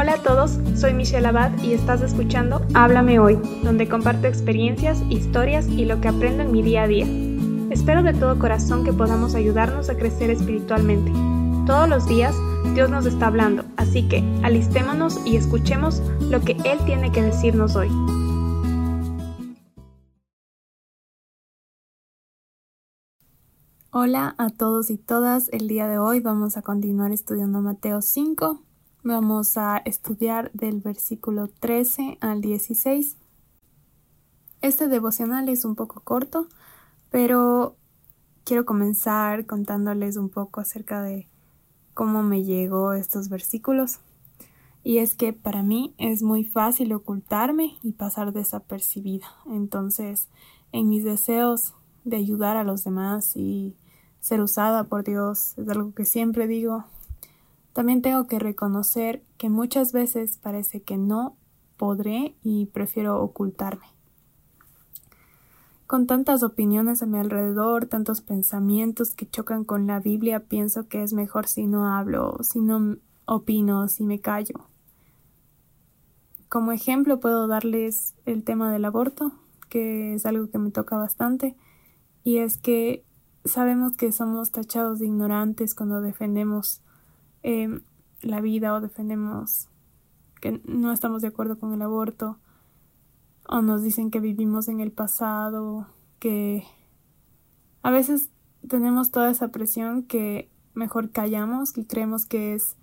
Hola a todos, soy Michelle Abad y estás escuchando Háblame Hoy, donde comparto experiencias, historias y lo que aprendo en mi día a día. Espero de todo corazón que podamos ayudarnos a crecer espiritualmente. Todos los días Dios nos está hablando, así que alistémonos y escuchemos lo que Él tiene que decirnos hoy. Hola a todos y todas, el día de hoy vamos a continuar estudiando Mateo 5 Vamos a estudiar del versículo 13 al 16. Este devocional es un poco corto, pero quiero comenzar contándoles un poco acerca de cómo me llegó estos versículos. Y es que para mí es muy fácil ocultarme y pasar desapercibida. Entonces, en mis deseos de ayudar a los demás y ser usada por Dios, es algo que siempre digo, también tengo que reconocer que muchas veces parece que no podré y prefiero ocultarme. Con tantas opiniones a mi alrededor, tantos pensamientos que chocan con la Biblia, pienso que es mejor si no hablo, si no opino, si me callo. Como ejemplo puedo darles el tema del aborto, que es algo que me toca bastante, y es que sabemos que somos tachados de ignorantes cuando defendemos Em, la vida o defendemos que no estamos de acuerdo con el aborto o nos dicen que vivimos en el pasado, que a veces tenemos toda esa presión que mejor callamos y creemos que es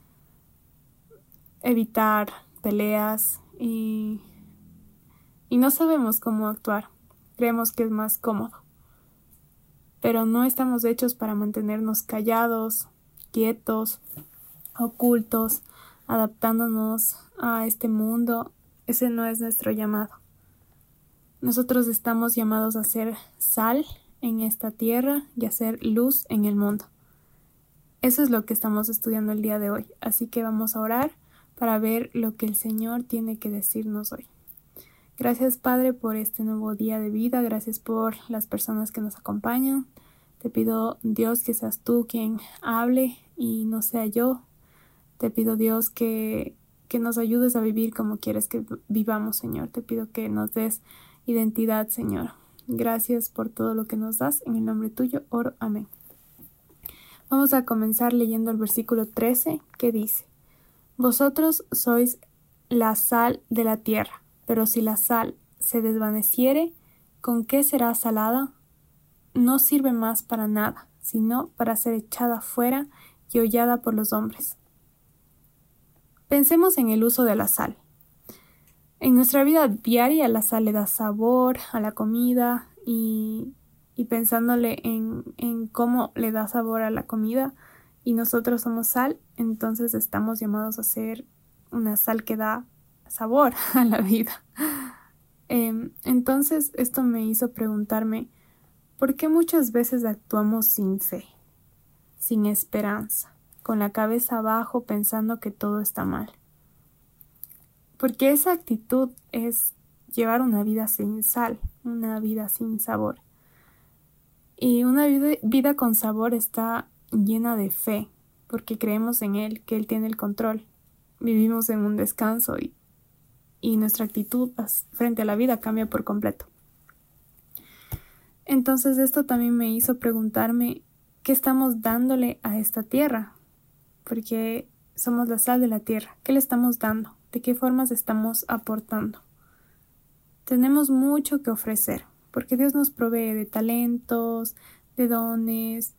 evitar peleas y, y no sabemos cómo actuar. Creemos que es más cómodo. Pero no estamos hechos para mantenernos callados, quietos, ocultos, adaptándonos a este mundo, ese no es nuestro llamado. Nosotros estamos llamados a ser sal en esta tierra y a ser luz en el mundo. Eso es lo que estamos estudiando el día de hoy, así que vamos a orar para ver lo que el Señor tiene que decirnos hoy. Gracias Padre por este nuevo día de vida, gracias por las personas que nos acompañan. Te pido Dios que seas tú quien hable y no sea yo, te pido Dios que, que nos ayudes a vivir como quieres que vivamos, Señor. Te pido que nos des identidad, Señor. Gracias por todo lo que nos das. En el nombre tuyo, oro. Amén. Vamos a comenzar leyendo el versículo 13 que dice, Vosotros sois la sal de la tierra, pero si la sal se desvaneciere, ¿con qué será salada? No sirve más para nada, sino para ser echada fuera y hollada por los hombres. Pensemos en el uso de la sal. En nuestra vida diaria la sal le da sabor a la comida y, pensándole en, en cómo le da sabor a la comida y nosotros somos sal, entonces estamos llamados a ser una sal que da sabor a la vida. Em, entonces esto me hizo preguntarme ¿por qué muchas veces actuamos sin fe, sin esperanza? Con la cabeza abajo pensando que todo está mal. Porque esa actitud es llevar una vida sin sal, una vida sin sabor. Y una vida, con sabor está llena de fe, porque creemos en Él, que Él tiene el control. Vivimos en un descanso y, y nuestra actitud frente a la vida cambia por completo. Entonces esto también me hizo preguntarme qué estamos dándole a esta tierra, porque somos la sal de la tierra. ¿Qué le estamos dando? ¿De qué formas estamos aportando? Tenemos mucho que ofrecer, porque Dios nos provee de talentos, de dones.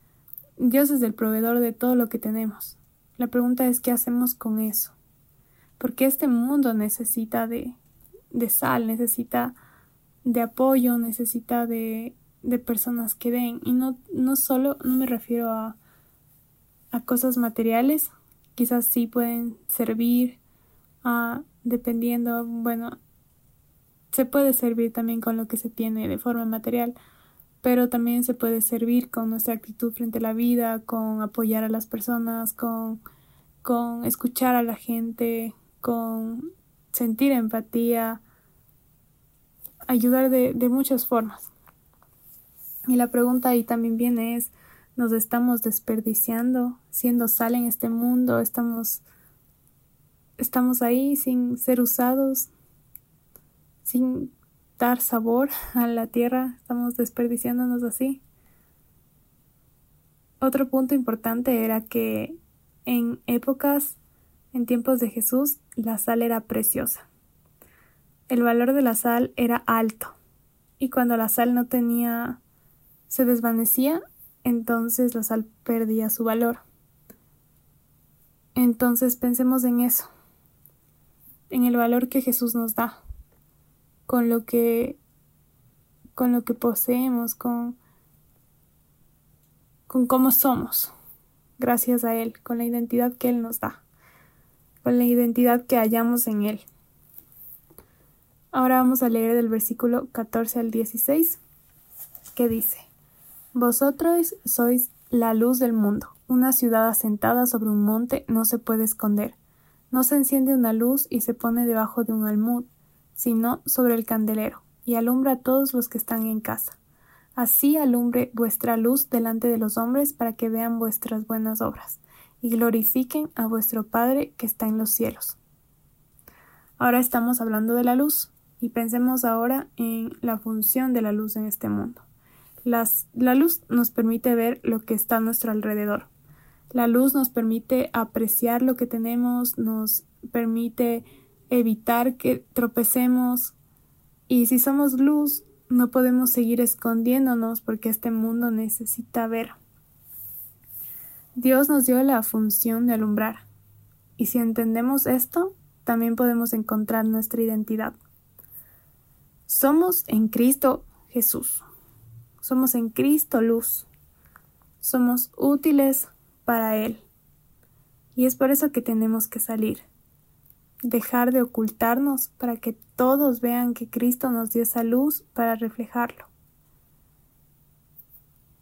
Dios es el proveedor de todo lo que tenemos. La pregunta es qué hacemos con eso. Porque este mundo necesita de, de sal, necesita de apoyo, necesita de, de personas que den. Y no, no solo, no me refiero a a cosas materiales, quizás sí pueden servir a dependiendo, bueno, se puede servir también con lo que se tiene de forma material, pero también se puede servir con nuestra actitud frente a la vida, con apoyar a las personas, con, con escuchar a la gente, con sentir empatía, ayudar de, de muchas formas. Y la pregunta ahí también viene es, nos estamos desperdiciando siendo sal en este mundo, estamos estamos ahí sin ser usados, sin dar sabor a la tierra, estamos desperdiciándonos así. Otro punto importante era que en épocas, en tiempos de Jesús, la sal era preciosa. El valor de la sal era alto y cuando la sal no tenía, se desvanecía, entonces la sal perdía su valor. Entonces pensemos en eso, en el valor que Jesús nos da, con lo que con lo que poseemos, con con cómo somos, gracias a Él, con la identidad que Él nos da, con la identidad que hallamos en Él. Ahora vamos a leer del versículo 14 al 16, que dice, Vosotros sois la luz del mundo. Una ciudad asentada sobre un monte no se puede esconder. No se enciende una luz y se pone debajo de un almud, sino sobre el candelero, y alumbra a todos los que están en casa. Así alumbre vuestra luz delante de los hombres para que vean vuestras buenas obras, y glorifiquen a vuestro Padre que está en los cielos. Ahora estamos hablando de la luz, y pensemos ahora en la función de la luz en este mundo. La luz nos permite ver lo que está a nuestro alrededor. La luz nos permite apreciar lo que tenemos, nos permite evitar que tropecemos y si somos luz no podemos seguir escondiéndonos porque este mundo necesita ver. Dios nos dio la función de alumbrar y si entendemos esto también podemos encontrar nuestra identidad. Somos en Cristo Jesús. Somos en Cristo luz. Somos útiles para Él. Y es por eso que tenemos que salir. Dejar de ocultarnos para que todos vean que Cristo nos dio esa luz para reflejarlo.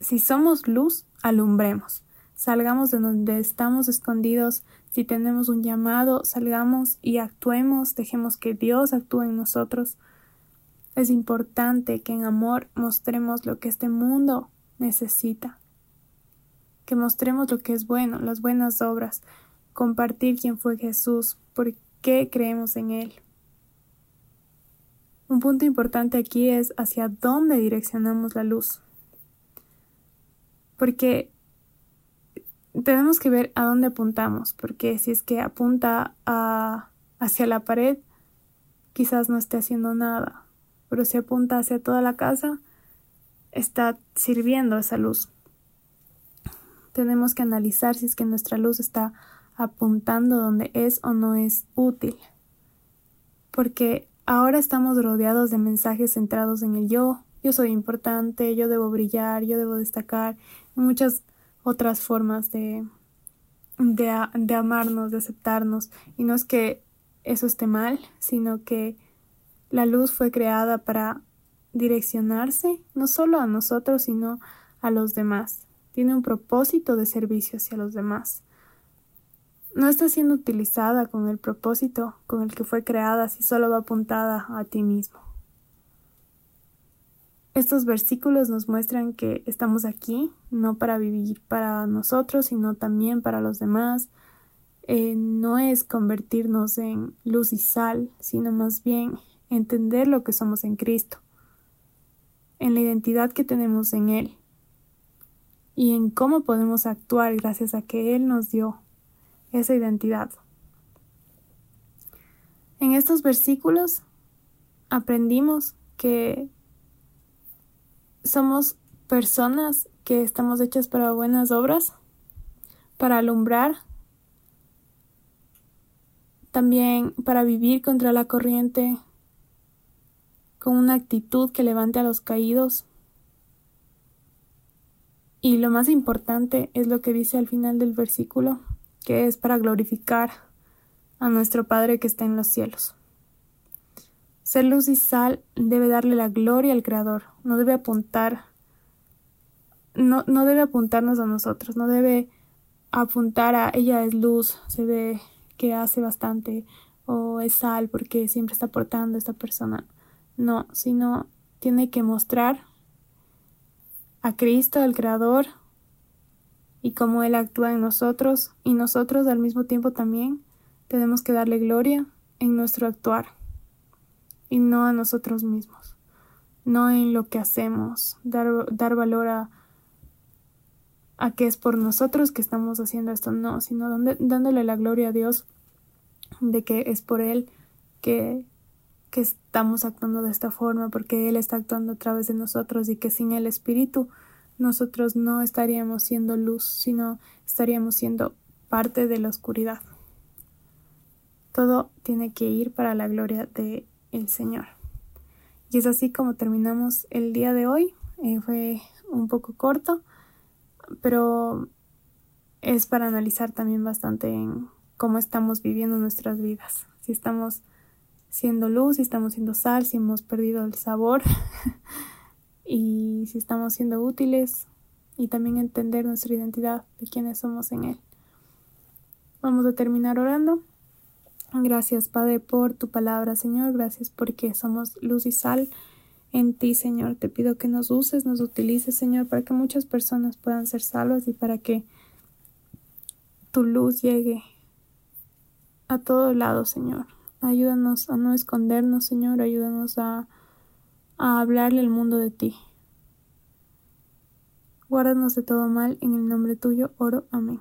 Si somos luz, alumbremos. Salgamos de donde estamos escondidos. Si tenemos un llamado, salgamos y actuemos. Dejemos que Dios actúe en nosotros. Es importante que en amor mostremos lo que este mundo necesita que mostremos lo que es bueno, las buenas obras, compartir quién fue Jesús, por qué creemos en Él. Un punto importante aquí es hacia dónde direccionamos la luz. Porque tenemos que ver a dónde apuntamos, porque si es que apunta a, hacia la pared, quizás no esté haciendo nada, pero si apunta hacia toda la casa, está sirviendo esa luz tenemos que analizar si es que nuestra luz está apuntando donde es o no es útil. Porque ahora estamos rodeados de mensajes centrados en el yo, yo soy importante, yo debo brillar, yo debo destacar, y muchas otras formas de, de, de amarnos, de aceptarnos. Y no es que eso esté mal, sino que la luz fue creada para direccionarse no solo a nosotros, sino a los demás tiene un propósito de servicio hacia los demás. No está siendo utilizada con el propósito con el que fue creada si solo va apuntada a ti mismo. Estos versículos nos muestran que estamos aquí no para vivir para nosotros, sino también para los demás. Eh, no es convertirnos en luz y sal, sino más bien entender lo que somos en Cristo, en la identidad que tenemos en Él y en cómo podemos actuar gracias a que Él nos dio esa identidad. En estos versículos aprendimos que somos personas que estamos hechas para buenas obras, para alumbrar, también para vivir contra la corriente, con una actitud que levante a los caídos, y lo más importante es lo que dice al final del versículo, que es para glorificar a nuestro Padre que está en los cielos. Ser luz y sal debe darle la gloria al Creador, no debe apuntar, no, no debe apuntarnos a nosotros, no debe apuntar a ella es luz, se ve que hace bastante, o es sal porque siempre está aportando esta persona. No, sino tiene que mostrar a Cristo, el Creador, y cómo Él actúa en nosotros, y nosotros al mismo tiempo también tenemos que darle gloria en nuestro actuar y no a nosotros mismos, no en lo que hacemos, dar, dar valor a, a que es por nosotros que estamos haciendo esto, no, sino dándole la gloria a Dios de que es por Él que, que estamos actuando de esta forma, porque Él está actuando a través de nosotros y que sin el Espíritu nosotros no estaríamos siendo luz, sino estaríamos siendo parte de la oscuridad. Todo tiene que ir para la gloria de el Señor. Y es así como terminamos el día de hoy. Eh, fue un poco corto, pero es para analizar también bastante en cómo estamos viviendo nuestras vidas. Si estamos siendo luz, si estamos siendo sal, si hemos perdido el sabor y si estamos siendo útiles y también entender nuestra identidad de quiénes somos en Él. Vamos a terminar orando. Gracias, Padre, por tu palabra, Señor. Gracias porque somos luz y sal en ti, Señor. Te pido que nos uses, nos utilices, Señor, para que muchas personas puedan ser salvas y para que tu luz llegue a todo lado, Señor. Ayúdanos a no escondernos, Señor. Ayúdanos a a hablarle al mundo de ti. Guárdanos de todo mal, en el nombre tuyo oro. Amén.